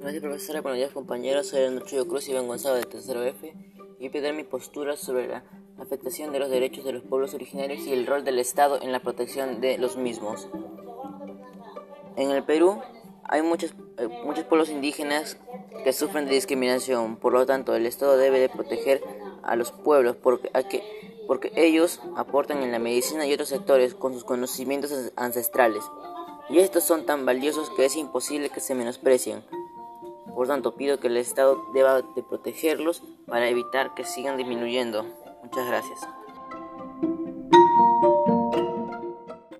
Gracias profesora, buenos días compañeros, soy Andrés Cruz y Ben Gonzalo de Tercero F y voy a dar mi postura sobre la afectación de los derechos de los pueblos originarios y el rol del Estado en la protección de los mismos. En el Perú hay muchos, eh, muchos pueblos indígenas que sufren de discriminación, por lo tanto el Estado debe de proteger a los pueblos porque, porque ellos aportan en la medicina y otros sectores con sus conocimientos ancestrales y estos son tan valiosos que es imposible que se menosprecien. Por tanto, pido que el Estado deba de protegerlos para evitar que sigan disminuyendo. Muchas gracias.